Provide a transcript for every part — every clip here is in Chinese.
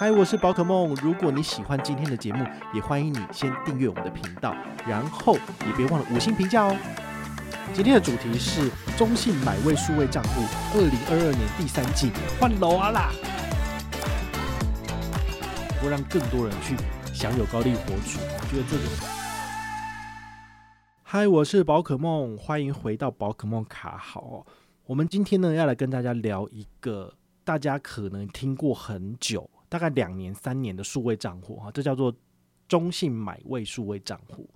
嗨，我是宝可梦。如果你喜欢今天的节目，也欢迎你先订阅我们的频道，然后也别忘了五星评价哦。今天的主题是中信买位数位账户，二零二二年第三季换楼啊啦！我让更多人去享有高利活储，我觉得这个。嗨，我是宝可梦，欢迎回到宝可梦卡好。我们今天呢要来跟大家聊一个大家可能听过很久。大概两年、三年的数位账户哈，这叫做中信买位数位账户。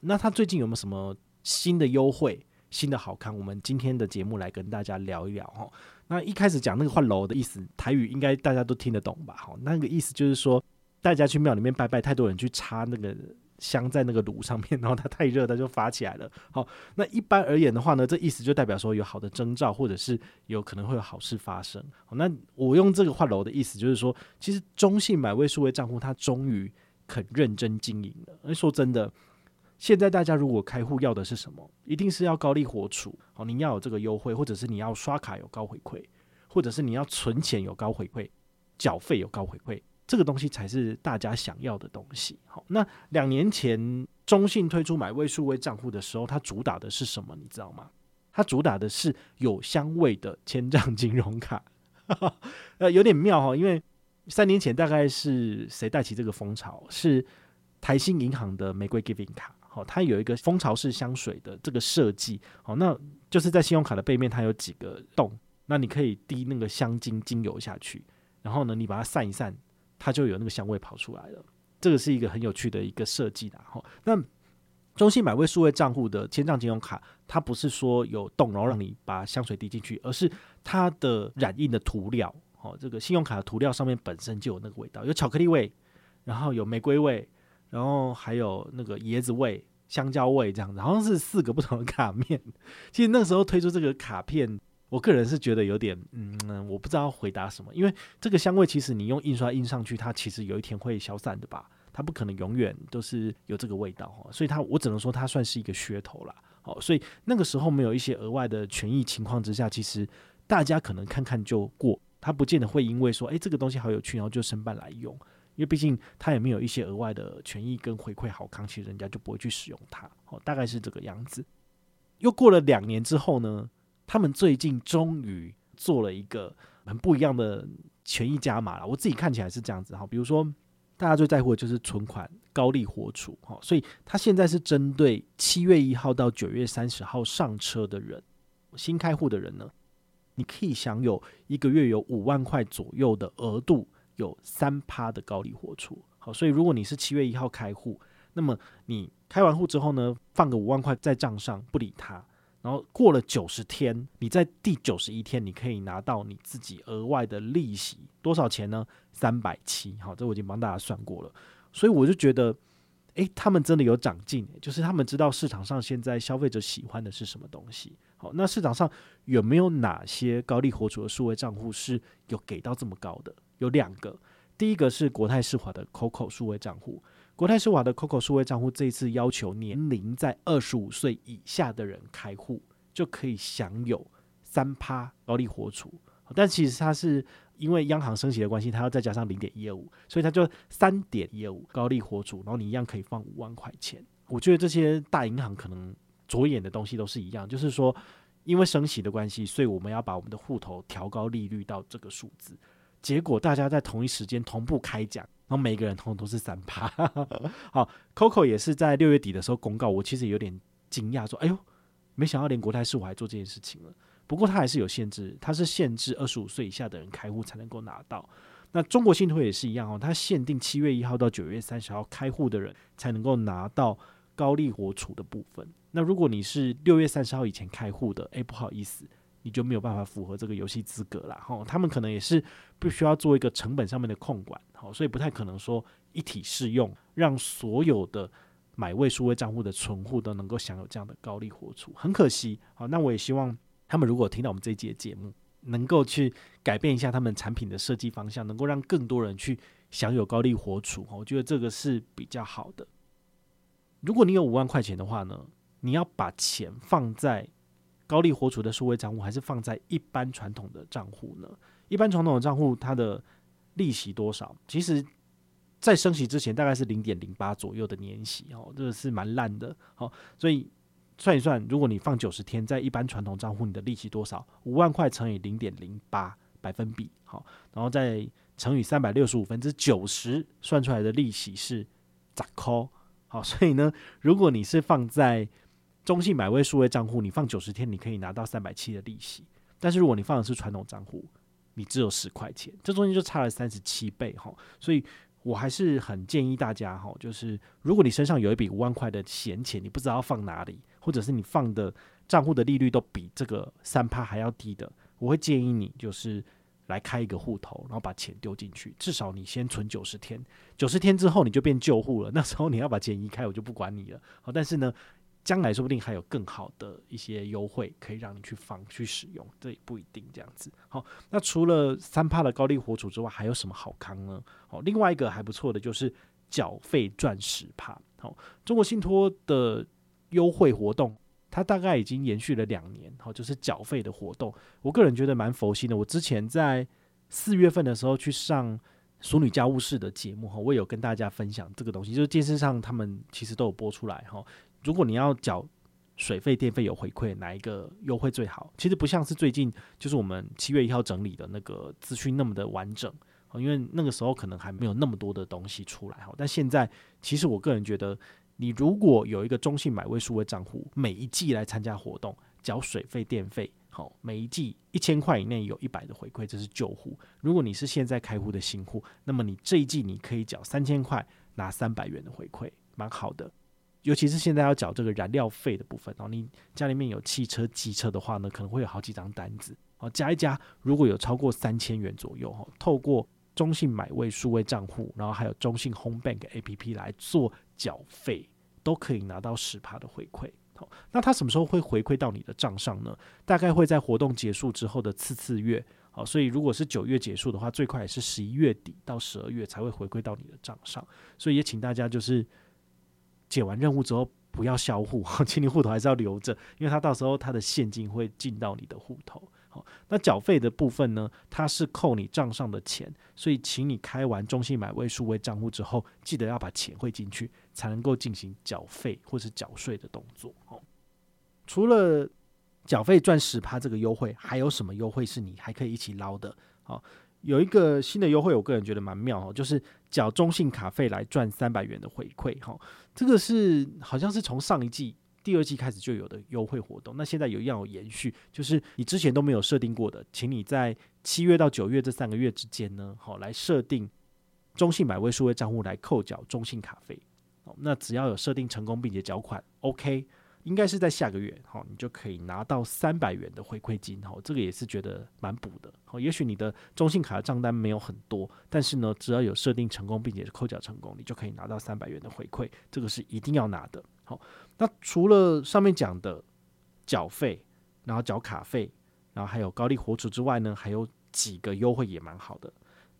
那他最近有没有什么新的优惠、新的好看？我们今天的节目来跟大家聊一聊哈。那一开始讲那个换楼的意思，台语应该大家都听得懂吧？哈，那个意思就是说，大家去庙里面拜拜，太多人去插那个。香在那个炉上面，然后它太热，它就发起来了。好，那一般而言的话呢，这意思就代表说有好的征兆，或者是有可能会有好事发生。好，那我用这个换楼的意思，就是说，其实中信买位数位账户，它终于肯认真经营了。而说真的，现在大家如果开户要的是什么，一定是要高利活储。好，你要有这个优惠，或者是你要刷卡有高回馈，或者是你要存钱有高回馈，缴费有高回馈。这个东西才是大家想要的东西。好，那两年前中信推出买位数位账户的时候，它主打的是什么？你知道吗？它主打的是有香味的千帐金融卡。呃，有点妙哈，因为三年前大概是谁带起这个风潮？是台新银行的玫瑰 Giving 卡。好，它有一个蜂巢式香水的这个设计。好，那就是在信用卡的背面，它有几个洞，那你可以滴那个香精精油下去，然后呢，你把它散一散。它就有那个香味跑出来了，这个是一个很有趣的一个设计的哈。那中信百位数位账户的千账金融卡，它不是说有洞然后让你把香水滴进去，而是它的染印的涂料，哦，这个信用卡的涂料上面本身就有那个味道，有巧克力味，然后有玫瑰味，然后还有那个椰子味、香蕉味这样子，好像是四个不同的卡面。其实那时候推出这个卡片。我个人是觉得有点，嗯，我不知道回答什么，因为这个香味其实你用印刷印上去，它其实有一天会消散的吧，它不可能永远都是有这个味道哈，所以它我只能说它算是一个噱头啦。好，所以那个时候没有一些额外的权益情况之下，其实大家可能看看就过，它不见得会因为说，诶，这个东西好有趣，然后就申办来用，因为毕竟它也没有一些额外的权益跟回馈好康，其实人家就不会去使用它，好，大概是这个样子。又过了两年之后呢，他们最近终于做了一个很不一样的权益加码了，我自己看起来是这样子哈。比如说，大家最在乎的就是存款高利活储哈，所以他现在是针对七月一号到九月三十号上车的人，新开户的人呢，你可以享有一个月有五万块左右的额度，有三趴的高利活储。好，所以如果你是七月一号开户，那么你开完户之后呢，放个五万块在账上不理他。然后过了九十天，你在第九十一天，你可以拿到你自己额外的利息，多少钱呢？三百七。好，这我已经帮大家算过了。所以我就觉得，诶，他们真的有长进，就是他们知道市场上现在消费者喜欢的是什么东西。好，那市场上有没有哪些高利活储的数位账户是有给到这么高的？有两个，第一个是国泰世华的 COCO 数位账户。国泰世华的 COCO 数位账户这一次要求年龄在二十五岁以下的人开户就可以享有三趴高利活储，但其实它是因为央行升息的关系，它要再加上零点一二五，所以它就三点一二五高利活储，然后你一样可以放五万块钱。我觉得这些大银行可能着眼的东西都是一样，就是说因为升息的关系，所以我们要把我们的户头调高利率到这个数字。结果大家在同一时间同步开奖。然后每个人通通都是三趴，好，Coco 也是在六月底的时候公告，我其实有点惊讶，说，哎呦，没想到连国泰世我还做这件事情了。不过它还是有限制，它是限制二十五岁以下的人开户才能够拿到。那中国信托也是一样哦，它限定七月一号到九月三十号开户的人才能够拿到高利活储的部分。那如果你是六月三十号以前开户的，哎，不好意思，你就没有办法符合这个游戏资格了。哈，他们可能也是必须要做一个成本上面的控管，好，所以不太可能说一体适用，让所有的买位数位账户的存户都能够享有这样的高利活储。很可惜，好，那我也希望他们如果听到我们这一节节目，能够去改变一下他们产品的设计方向，能够让更多人去享有高利活储。我觉得这个是比较好的。如果你有五万块钱的话呢，你要把钱放在高利活储的数位账户，还是放在一般传统的账户呢？一般传统的账户它的利息多少？其实，在升息之前大概是零点零八左右的年息哦，这个是蛮烂的。好，所以算一算，如果你放九十天在一般传统账户，你的利息多少？五万块乘以零点零八百分比，好，然后再乘以三百六十五分之九十，算出来的利息是咋扣？好，所以呢，如果你是放在中信买位数位账户，你放九十天，你可以拿到三百七的利息。但是如果你放的是传统账户，你只有十块钱，这中间就差了三十七倍哈。所以我还是很建议大家哈，就是如果你身上有一笔五万块的闲钱，你不知道放哪里，或者是你放的账户的利率都比这个三趴还要低的，我会建议你就是。来开一个户头，然后把钱丢进去，至少你先存九十天，九十天之后你就变旧户了。那时候你要把钱移开，我就不管你了。好，但是呢，将来说不定还有更好的一些优惠可以让你去放去使用，这也不一定这样子。好，那除了三帕的高利活储之外，还有什么好康呢？好，另外一个还不错的就是缴费赚十帕。好，中国信托的优惠活动。它大概已经延续了两年，好，就是缴费的活动。我个人觉得蛮佛心的。我之前在四月份的时候去上《淑女家务事》的节目，哈，我也有跟大家分享这个东西。就是电视上他们其实都有播出来，哈。如果你要缴水费、电费有回馈，哪一个优惠最好？其实不像是最近就是我们七月一号整理的那个资讯那么的完整，因为那个时候可能还没有那么多的东西出来，哈。但现在其实我个人觉得。你如果有一个中信买位数位账户，每一季来参加活动，缴水费、电费，好，每一季一千块以内有一百的回馈，这是旧户。如果你是现在开户的新户，那么你这一季你可以缴三千块，拿三百元的回馈，蛮好的。尤其是现在要缴这个燃料费的部分，哦，你家里面有汽车、机车的话呢，可能会有好几张单子，哦，加一加，如果有超过三千元左右，哈，透过中信买位数位账户，然后还有中信 Home Bank APP 来做缴费，都可以拿到十趴的回馈。好，那它什么时候会回馈到你的账上呢？大概会在活动结束之后的次次月。好，所以如果是九月结束的话，最快也是十一月底到十二月才会回馈到你的账上。所以也请大家就是解完任务之后不要销户，请你户头还是要留着，因为它到时候它的现金会进到你的户头。好，那缴费的部分呢？它是扣你账上的钱，所以请你开完中信买位数位账户之后，记得要把钱汇进去，才能够进行缴费或是缴税的动作。哦，除了缴费赚十趴这个优惠，还有什么优惠是你还可以一起捞的？好，有一个新的优惠，我个人觉得蛮妙哦，就是缴中信卡费来赚三百元的回馈。哈，这个是好像是从上一季。第二季开始就有的优惠活动，那现在有一样有延续，就是你之前都没有设定过的，请你在七月到九月这三个月之间呢，好来设定中信买位数位账户来扣缴中信卡费，好，那只要有设定成功并且缴款，OK。应该是在下个月，好，你就可以拿到三百元的回馈金，好，这个也是觉得蛮补的，好，也许你的中信卡的账单没有很多，但是呢，只要有设定成功并且是扣缴成功，你就可以拿到三百元的回馈，这个是一定要拿的，好，那除了上面讲的缴费，然后缴卡费，然后还有高利活储之外呢，还有几个优惠也蛮好的，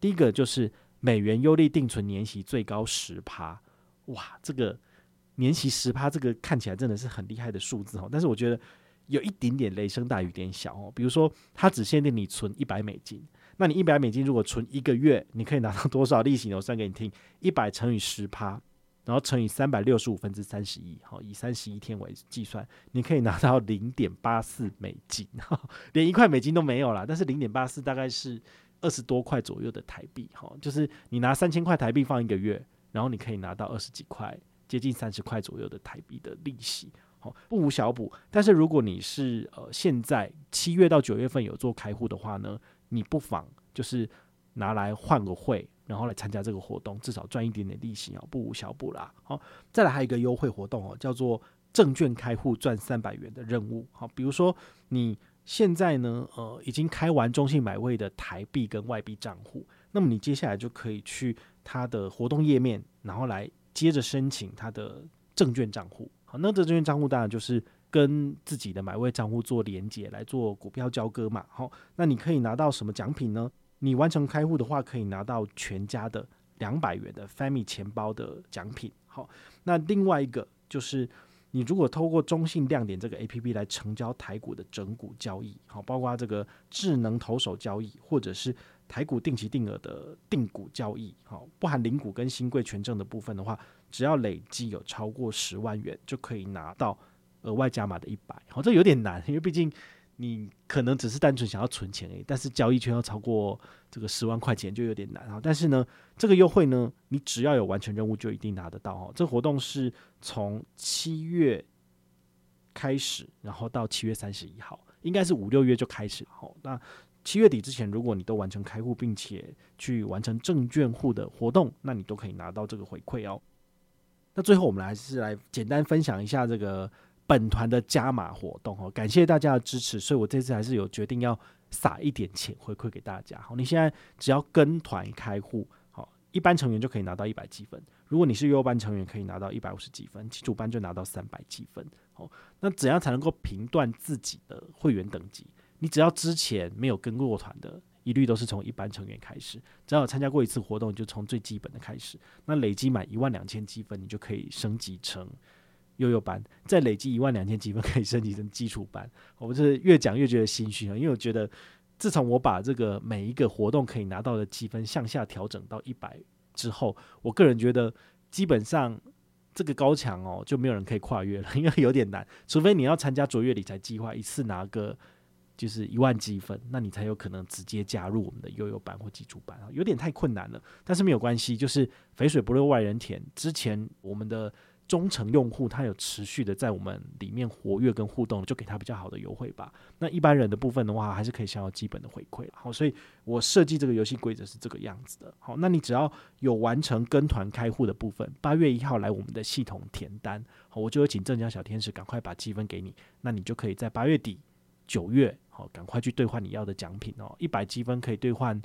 第一个就是美元优利定存年息最高十趴，哇，这个。年息十趴，这个看起来真的是很厉害的数字哦，但是我觉得有一点点雷声大雨点小哦。比如说，它只限定你存一百美金，那你一百美金如果存一个月，你可以拿到多少利息呢？我算给你听：一百乘以十趴，然后乘以三百六十五分之三十一，好，以三十一天为计算，你可以拿到零点八四美金，连一块美金都没有啦。但是零点八四大概是二十多块左右的台币，哈，就是你拿三千块台币放一个月，然后你可以拿到二十几块。接近三十块左右的台币的利息，好，不无小补。但是如果你是呃现在七月到九月份有做开户的话呢，你不妨就是拿来换个汇，然后来参加这个活动，至少赚一点点利息哦，不无小补啦。好，再来还有一个优惠活动哦，叫做证券开户赚三百元的任务。好，比如说你现在呢，呃，已经开完中信买位的台币跟外币账户，那么你接下来就可以去它的活动页面，然后来接着申请他的证券账户。好，那这证券账户当然就是跟自己的买位账户做连接，来做股票交割嘛。好，那你可以拿到什么奖品呢？你完成开户的话，可以拿到全家的两百元的 Family 钱包的奖品。好，那另外一个就是。你如果透过中信亮点这个 APP 来成交台股的整股交易，好，包括这个智能投手交易，或者是台股定期定额的定股交易，好，不含零股跟新贵权证的部分的话，只要累计有超过十万元，就可以拿到额外加码的一百。好，这有点难，因为毕竟。你可能只是单纯想要存钱而已，但是交易圈要超过这个十万块钱就有点难啊。但是呢，这个优惠呢，你只要有完成任务就一定拿得到哦。这活动是从七月开始，然后到七月三十一号，应该是五六月就开始。好，那七月底之前，如果你都完成开户，并且去完成证券户的活动，那你都可以拿到这个回馈哦。那最后，我们还是来简单分享一下这个。本团的加码活动哦，感谢大家的支持，所以我这次还是有决定要撒一点钱回馈给大家。好，你现在只要跟团开户，好，一般成员就可以拿到一百积分。如果你是优班成员，可以拿到一百五十积分，基础班就拿到三百积分。好，那怎样才能够评断自己的会员等级？你只要之前没有跟过团的，一律都是从一般成员开始。只要参加过一次活动，就从最基本的开始。那累积满一万两千积分，你就可以升级成。悠悠班再累积一万两千积分，可以升级成基础班。我是越讲越觉得心虚啊，因为我觉得自从我把这个每一个活动可以拿到的积分向下调整到一百之后，我个人觉得基本上这个高墙哦就没有人可以跨越了，因为有点难。除非你要参加卓越理财计划，一次拿个就是一万积分，那你才有可能直接加入我们的悠悠班或基础班啊，有点太困难了。但是没有关系，就是肥水不流外人田。之前我们的。忠诚用户他有持续的在我们里面活跃跟互动，就给他比较好的优惠吧。那一般人的部分的话，还是可以享有基本的回馈。好，所以我设计这个游戏规则是这个样子的。好，那你只要有完成跟团开户的部分，八月一号来我们的系统填单，好，我就会请镇江小天使赶快把积分给你，那你就可以在八月底、九月，好，赶快去兑换你要的奖品哦。一百积分可以兑换。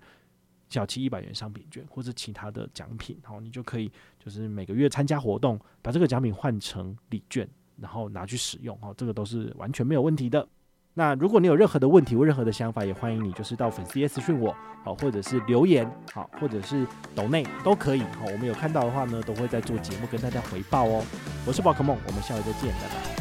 小七一百元商品券或者其他的奖品，好，你就可以就是每个月参加活动，把这个奖品换成礼券，然后拿去使用，哈，这个都是完全没有问题的。那如果你有任何的问题或任何的想法，也欢迎你就是到粉丝页私讯我，好，或者是留言，好，或者是抖内都可以，好，我们有看到的话呢，都会在做节目跟大家回报哦。我是宝可梦，我们下回再见，拜拜。